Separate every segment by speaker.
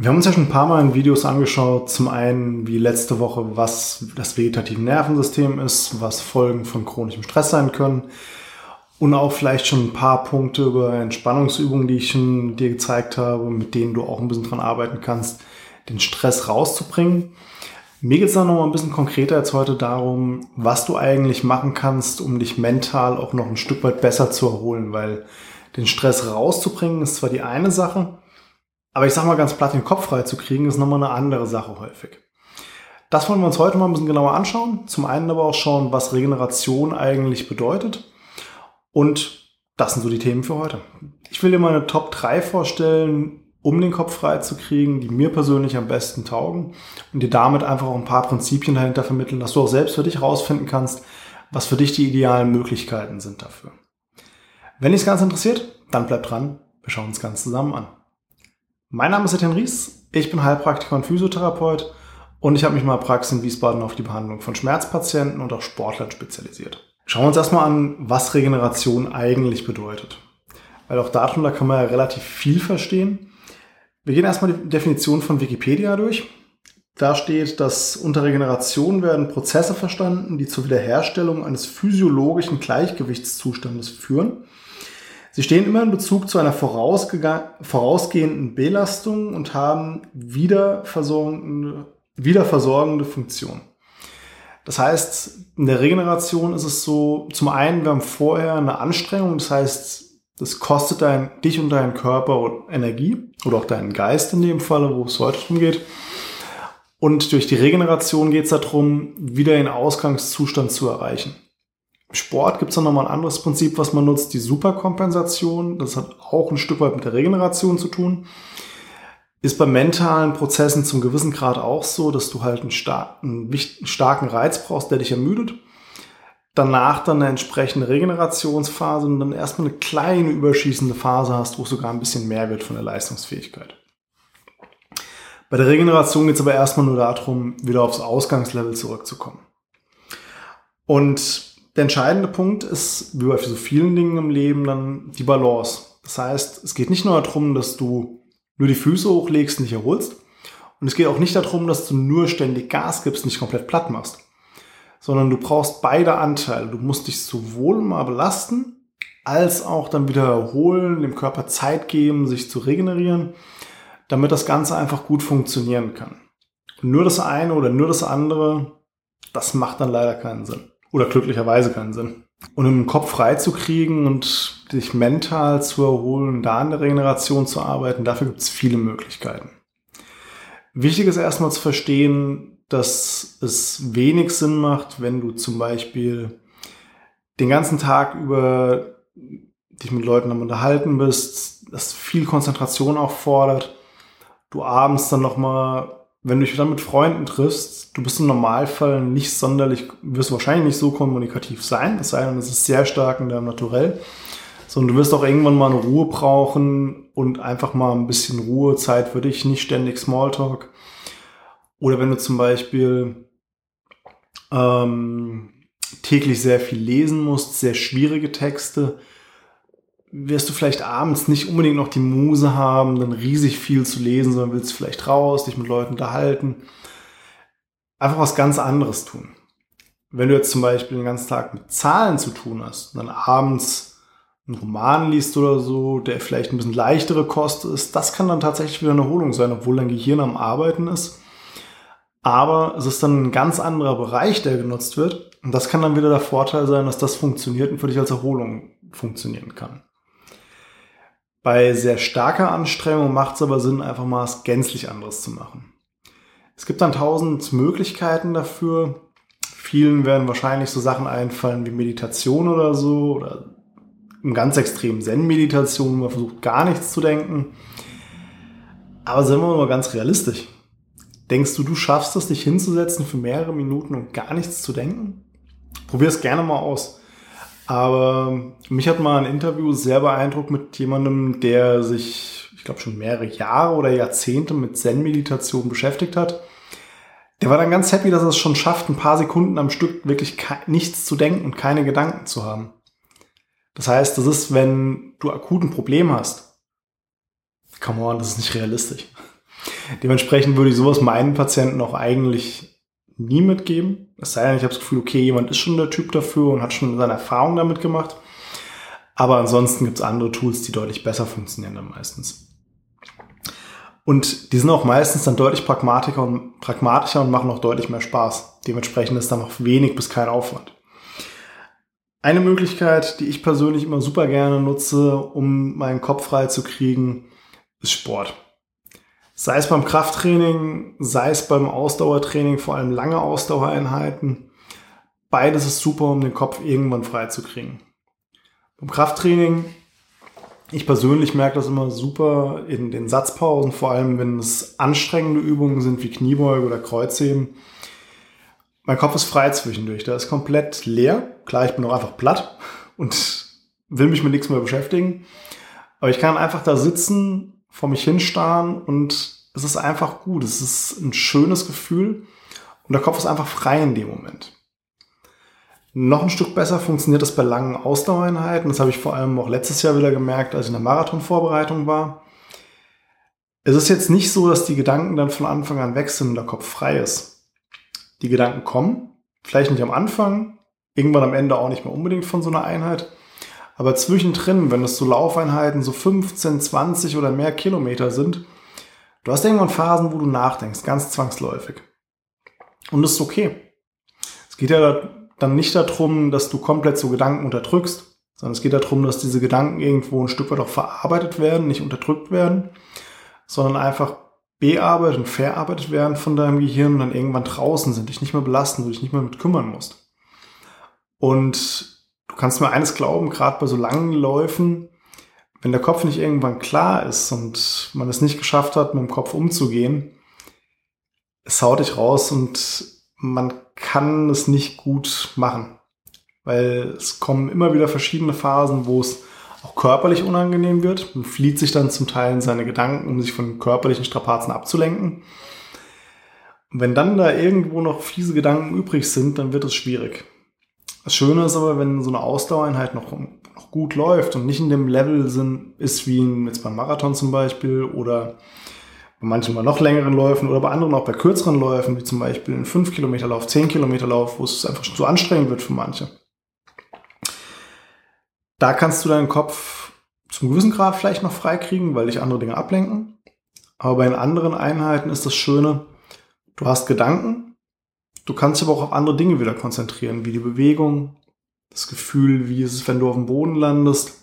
Speaker 1: Wir haben uns ja schon ein paar Mal in Videos angeschaut, zum einen wie letzte Woche, was das vegetative Nervensystem ist, was Folgen von chronischem Stress sein können. Und auch vielleicht schon ein paar Punkte über Entspannungsübungen, die ich schon dir gezeigt habe, mit denen du auch ein bisschen dran arbeiten kannst, den Stress rauszubringen. Mir geht es dann noch mal ein bisschen konkreter als heute darum, was du eigentlich machen kannst, um dich mental auch noch ein Stück weit besser zu erholen, weil den Stress rauszubringen ist zwar die eine Sache, aber ich sag mal ganz platt, den Kopf frei zu kriegen, ist nochmal eine andere Sache häufig. Das wollen wir uns heute mal ein bisschen genauer anschauen. Zum einen aber auch schauen, was Regeneration eigentlich bedeutet. Und das sind so die Themen für heute. Ich will dir mal eine Top 3 vorstellen, um den Kopf frei zu kriegen, die mir persönlich am besten taugen und dir damit einfach auch ein paar Prinzipien dahinter vermitteln, dass du auch selbst für dich rausfinden kannst, was für dich die idealen Möglichkeiten sind dafür. Wenn dich das Ganze interessiert, dann bleib dran. Wir schauen uns ganz zusammen an. Mein Name ist Etienne Ries, ich bin Heilpraktiker und Physiotherapeut und ich habe mich mal Praxis in Wiesbaden auf die Behandlung von Schmerzpatienten und auch Sportlern spezialisiert. Schauen wir uns erstmal an, was Regeneration eigentlich bedeutet. Weil auch darum, da kann man ja relativ viel verstehen. Wir gehen erstmal die Definition von Wikipedia durch. Da steht, dass unter Regeneration werden Prozesse verstanden, die zur Wiederherstellung eines physiologischen Gleichgewichtszustandes führen Sie stehen immer in Bezug zu einer vorausgehenden Belastung und haben wiederversorgende, wiederversorgende Funktion. Das heißt, in der Regeneration ist es so, zum einen, wir haben vorher eine Anstrengung, das heißt, das kostet dein, dich und deinen Körper Energie oder auch deinen Geist in dem Falle, wo es heute drum geht. Und durch die Regeneration geht es darum, wieder den Ausgangszustand zu erreichen. Sport gibt es dann nochmal ein anderes Prinzip, was man nutzt, die Superkompensation. Das hat auch ein Stück weit mit der Regeneration zu tun. Ist bei mentalen Prozessen zum gewissen Grad auch so, dass du halt einen, star einen starken Reiz brauchst, der dich ermüdet. Danach dann eine entsprechende Regenerationsphase und dann erstmal eine kleine überschießende Phase hast, wo sogar ein bisschen mehr wird von der Leistungsfähigkeit. Bei der Regeneration geht es aber erstmal nur darum, wieder aufs Ausgangslevel zurückzukommen. Und der entscheidende Punkt ist, wie bei so vielen Dingen im Leben, dann die Balance. Das heißt, es geht nicht nur darum, dass du nur die Füße hochlegst und dich erholst. Und es geht auch nicht darum, dass du nur ständig Gas gibst und dich komplett platt machst. Sondern du brauchst beide Anteile. Du musst dich sowohl mal belasten, als auch dann wieder erholen, dem Körper Zeit geben, sich zu regenerieren, damit das Ganze einfach gut funktionieren kann. Nur das eine oder nur das andere, das macht dann leider keinen Sinn. Oder glücklicherweise keinen Sinn. Und um den Kopf frei zu kriegen und dich mental zu erholen, da an der Regeneration zu arbeiten, dafür gibt es viele Möglichkeiten. Wichtig ist erstmal zu verstehen, dass es wenig Sinn macht, wenn du zum Beispiel den ganzen Tag über dich mit Leuten am Unterhalten bist, das viel Konzentration auch fordert, du abends dann nochmal wenn du dich dann mit Freunden triffst, du bist im Normalfall nicht sonderlich, wirst wahrscheinlich nicht so kommunikativ sein, es sei denn, es ist sehr stark in deinem Naturell, sondern du wirst auch irgendwann mal eine Ruhe brauchen und einfach mal ein bisschen Ruhezeit für dich, nicht ständig Smalltalk. Oder wenn du zum Beispiel ähm, täglich sehr viel lesen musst, sehr schwierige Texte, wirst du vielleicht abends nicht unbedingt noch die Muse haben, dann riesig viel zu lesen, sondern willst vielleicht raus, dich mit Leuten unterhalten. Einfach was ganz anderes tun. Wenn du jetzt zum Beispiel den ganzen Tag mit Zahlen zu tun hast und dann abends einen Roman liest oder so, der vielleicht ein bisschen leichtere Kost ist, das kann dann tatsächlich wieder eine Erholung sein, obwohl dein Gehirn am Arbeiten ist. Aber es ist dann ein ganz anderer Bereich, der genutzt wird. Und das kann dann wieder der Vorteil sein, dass das funktioniert und für dich als Erholung funktionieren kann. Bei sehr starker Anstrengung macht es aber Sinn, einfach mal was gänzlich anderes zu machen. Es gibt dann tausend Möglichkeiten dafür. Vielen werden wahrscheinlich so Sachen einfallen wie Meditation oder so oder im ganz extremen Zen-Meditation, wo man versucht gar nichts zu denken. Aber sind wir mal ganz realistisch. Denkst du, du schaffst es, dich hinzusetzen für mehrere Minuten und gar nichts zu denken? Probier es gerne mal aus. Aber mich hat mal ein Interview sehr beeindruckt mit jemandem, der sich, ich glaube, schon mehrere Jahre oder Jahrzehnte mit Zen-Meditation beschäftigt hat. Der war dann ganz happy, dass er es schon schafft, ein paar Sekunden am Stück wirklich nichts zu denken und keine Gedanken zu haben. Das heißt, das ist, wenn du akut ein Problem hast. Come on, das ist nicht realistisch. Dementsprechend würde ich sowas meinen Patienten auch eigentlich nie mitgeben. Es sei denn, ich habe das Gefühl, okay, jemand ist schon der Typ dafür und hat schon seine Erfahrung damit gemacht. Aber ansonsten gibt es andere Tools, die deutlich besser funktionieren dann meistens. Und die sind auch meistens dann deutlich pragmatischer und, pragmatischer und machen auch deutlich mehr Spaß. Dementsprechend ist dann auch wenig bis kein Aufwand. Eine Möglichkeit, die ich persönlich immer super gerne nutze, um meinen Kopf frei zu kriegen, ist Sport. Sei es beim Krafttraining, sei es beim Ausdauertraining, vor allem lange Ausdauereinheiten. Beides ist super, um den Kopf irgendwann frei zu kriegen. Beim Krafttraining, ich persönlich merke das immer super in den Satzpausen, vor allem wenn es anstrengende Übungen sind wie Kniebeuge oder Kreuzheben. Mein Kopf ist frei zwischendurch, der ist komplett leer. Klar, ich bin auch einfach platt und will mich mit nichts mehr beschäftigen. Aber ich kann einfach da sitzen vor mich hinstarren und es ist einfach gut. Es ist ein schönes Gefühl und der Kopf ist einfach frei in dem Moment. Noch ein Stück besser funktioniert das bei langen Ausdauereinheiten. Das habe ich vor allem auch letztes Jahr wieder gemerkt, als ich in der Marathonvorbereitung war. Es ist jetzt nicht so, dass die Gedanken dann von Anfang an weg sind und der Kopf frei ist. Die Gedanken kommen, vielleicht nicht am Anfang, irgendwann am Ende auch nicht mehr unbedingt von so einer Einheit, aber zwischendrin, wenn es so Laufeinheiten so 15, 20 oder mehr Kilometer sind, du hast irgendwann Phasen, wo du nachdenkst, ganz zwangsläufig. Und das ist okay. Es geht ja dann nicht darum, dass du komplett so Gedanken unterdrückst, sondern es geht darum, dass diese Gedanken irgendwo ein Stück weit auch verarbeitet werden, nicht unterdrückt werden, sondern einfach bearbeitet und verarbeitet werden von deinem Gehirn und dann irgendwann draußen sind, dich nicht mehr belasten, du dich nicht mehr mit kümmern musst. Und du kannst mir eines glauben, gerade bei so langen Läufen, wenn der Kopf nicht irgendwann klar ist und man es nicht geschafft hat, mit dem Kopf umzugehen, es haut dich raus und man kann es nicht gut machen. Weil es kommen immer wieder verschiedene Phasen, wo es auch körperlich unangenehm wird. Man flieht sich dann zum Teil in seine Gedanken, um sich von körperlichen Strapazen abzulenken. Und wenn dann da irgendwo noch fiese Gedanken übrig sind, dann wird es schwierig. Das Schöne ist aber, wenn so eine Ausdauereinheit noch, noch gut läuft und nicht in dem Level sind, ist wie jetzt beim Marathon zum Beispiel oder bei manchen bei noch längeren Läufen oder bei anderen auch bei kürzeren Läufen, wie zum Beispiel ein 5 Kilometer Lauf, 10 Kilometer Lauf, wo es einfach zu anstrengend wird für manche. Da kannst du deinen Kopf zum gewissen Grad vielleicht noch freikriegen, weil dich andere Dinge ablenken. Aber bei den anderen Einheiten ist das Schöne, du hast Gedanken, Du kannst aber auch auf andere Dinge wieder konzentrieren, wie die Bewegung, das Gefühl, wie ist es, wenn du auf dem Boden landest,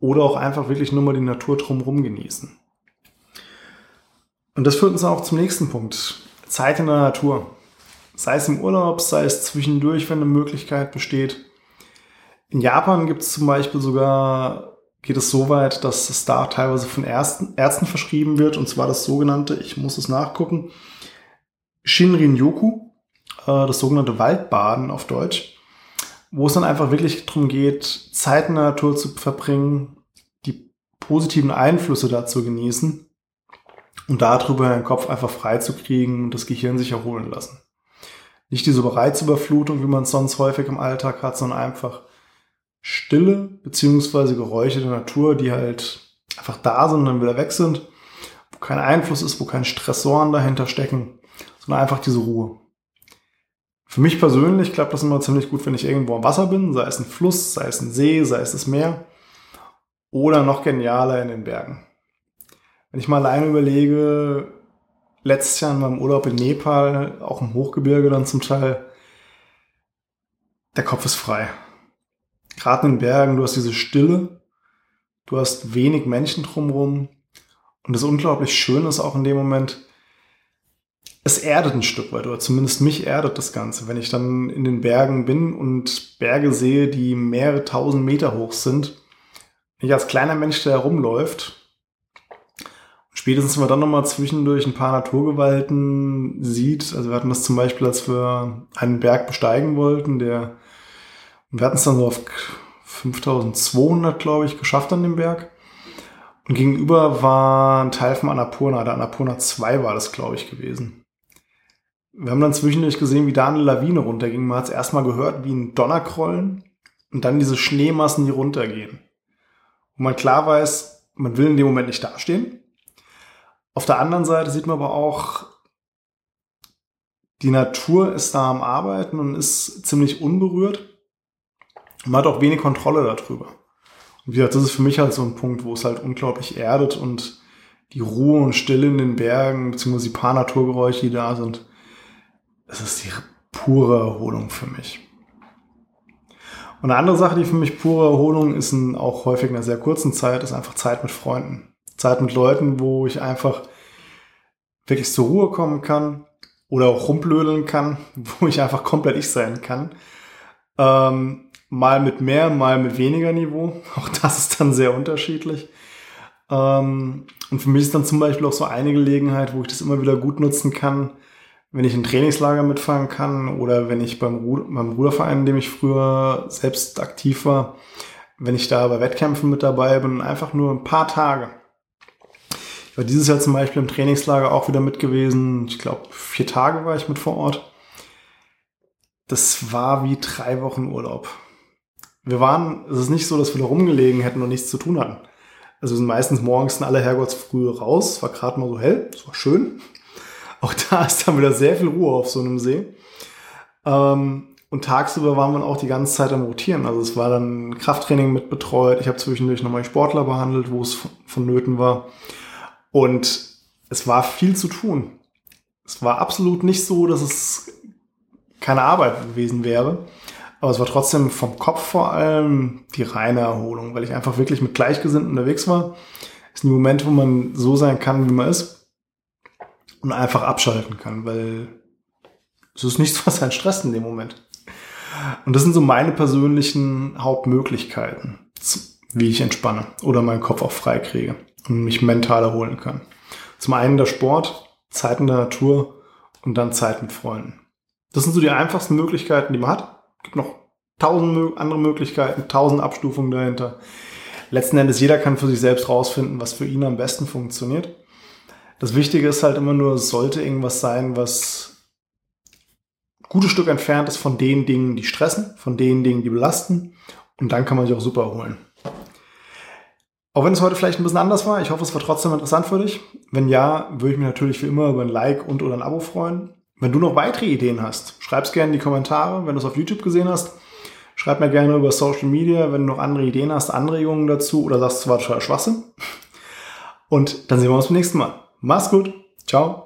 Speaker 1: oder auch einfach wirklich nur mal die Natur drumherum genießen. Und das führt uns auch zum nächsten Punkt. Zeit in der Natur. Sei es im Urlaub, sei es zwischendurch, wenn eine Möglichkeit besteht. In Japan gibt es zum Beispiel sogar, geht es so weit, dass es da teilweise von Ärzten, Ärzten verschrieben wird, und zwar das sogenannte, ich muss es nachgucken, Shinrin-yoku äh, das sogenannte Waldbaden auf Deutsch, wo es dann einfach wirklich darum geht, Zeit in der Natur zu verbringen, die positiven Einflüsse dazu genießen und darüber den Kopf einfach frei zu kriegen und das Gehirn sich erholen lassen. Nicht diese Reizüberflutung, wie man es sonst häufig im Alltag hat, sondern einfach Stille beziehungsweise Geräusche der Natur, die halt einfach da sind und dann wieder weg sind, wo kein Einfluss ist, wo keine Stressoren dahinter stecken, sondern einfach diese Ruhe. Für mich persönlich klappt das immer ziemlich gut, wenn ich irgendwo am Wasser bin, sei es ein Fluss, sei es ein See, sei es das Meer oder noch genialer in den Bergen. Wenn ich mal alleine überlege, letztes Jahr in meinem Urlaub in Nepal, auch im Hochgebirge dann zum Teil, der Kopf ist frei. Gerade in den Bergen, du hast diese Stille, du hast wenig Menschen drumherum und das unglaublich Schöne ist auch in dem Moment, es erdet ein Stück weit, oder zumindest mich erdet das Ganze, wenn ich dann in den Bergen bin und Berge sehe, die mehrere tausend Meter hoch sind. Ich als kleiner Mensch, der herumläuft, spätestens wenn man dann nochmal zwischendurch ein paar Naturgewalten sieht, also wir hatten das zum Beispiel, als wir einen Berg besteigen wollten, der, wir hatten es dann so auf 5200, glaube ich, geschafft an dem Berg. Und gegenüber war ein Teil vom Annapurna, der Annapurna 2 war das, glaube ich, gewesen. Wir haben dann zwischendurch gesehen, wie da eine Lawine runterging. Man hat es erstmal gehört wie ein Donnerkrollen und dann diese Schneemassen, die runtergehen. Und man klar weiß, man will in dem Moment nicht dastehen. Auf der anderen Seite sieht man aber auch, die Natur ist da am Arbeiten und ist ziemlich unberührt. Man hat auch wenig Kontrolle darüber. Und wie gesagt, das ist für mich halt so ein Punkt, wo es halt unglaublich erdet und die Ruhe und Stille in den Bergen, beziehungsweise die paar Naturgeräusche, die da sind, das ist die pure Erholung für mich. Und eine andere Sache, die für mich pure Erholung ist, in auch häufig in einer sehr kurzen Zeit, ist einfach Zeit mit Freunden. Zeit mit Leuten, wo ich einfach wirklich zur Ruhe kommen kann oder auch rumblödeln kann, wo ich einfach komplett ich sein kann. Ähm, mal mit mehr, mal mit weniger Niveau. Auch das ist dann sehr unterschiedlich. Ähm, und für mich ist dann zum Beispiel auch so eine Gelegenheit, wo ich das immer wieder gut nutzen kann, wenn ich ein Trainingslager mitfahren kann oder wenn ich beim, Ruder, beim Ruderverein, in dem ich früher selbst aktiv war, wenn ich da bei Wettkämpfen mit dabei bin, einfach nur ein paar Tage. Ich war dieses Jahr zum Beispiel im Trainingslager auch wieder mit gewesen. Ich glaube, vier Tage war ich mit vor Ort. Das war wie drei Wochen Urlaub. Wir waren, es ist nicht so, dass wir da rumgelegen hätten und nichts zu tun hatten. Also wir sind meistens morgens in aller Herrgottsfrühe raus, war gerade mal so hell, es war schön. Auch da ist dann wieder sehr viel Ruhe auf so einem See. Ähm, und tagsüber waren wir auch die ganze Zeit am Rotieren. Also es war dann Krafttraining mit betreut. Ich habe zwischendurch nochmal Sportler behandelt, wo es vonnöten war. Und es war viel zu tun. Es war absolut nicht so, dass es keine Arbeit gewesen wäre. Aber es war trotzdem vom Kopf vor allem die reine Erholung, weil ich einfach wirklich mit Gleichgesinnten unterwegs war. Es ist ein Moment, wo man so sein kann, wie man ist und einfach abschalten kann, weil es ist nichts, was einen stresst in dem Moment. Und das sind so meine persönlichen Hauptmöglichkeiten, wie ich entspanne oder meinen Kopf auch frei kriege und mich mental erholen kann. Zum einen der Sport, Zeit in der Natur und dann Zeit mit Freunden. Das sind so die einfachsten Möglichkeiten, die man hat. Gibt noch tausend andere Möglichkeiten, tausend Abstufungen dahinter. Letzten Endes, jeder kann für sich selbst rausfinden, was für ihn am besten funktioniert. Das Wichtige ist halt immer nur, es sollte irgendwas sein, was ein gutes Stück entfernt ist von den Dingen, die stressen, von den Dingen, die belasten. Und dann kann man sich auch super erholen. Auch wenn es heute vielleicht ein bisschen anders war, ich hoffe, es war trotzdem interessant für dich. Wenn ja, würde ich mich natürlich wie immer über ein Like und oder ein Abo freuen. Wenn du noch weitere Ideen hast, schreib es gerne in die Kommentare. Wenn du es auf YouTube gesehen hast, schreib mir gerne über Social Media, wenn du noch andere Ideen hast, Anregungen dazu oder sagst, es war total Schwachsinn. Und dann sehen wir uns beim nächsten Mal. Mach's gut. Ciao.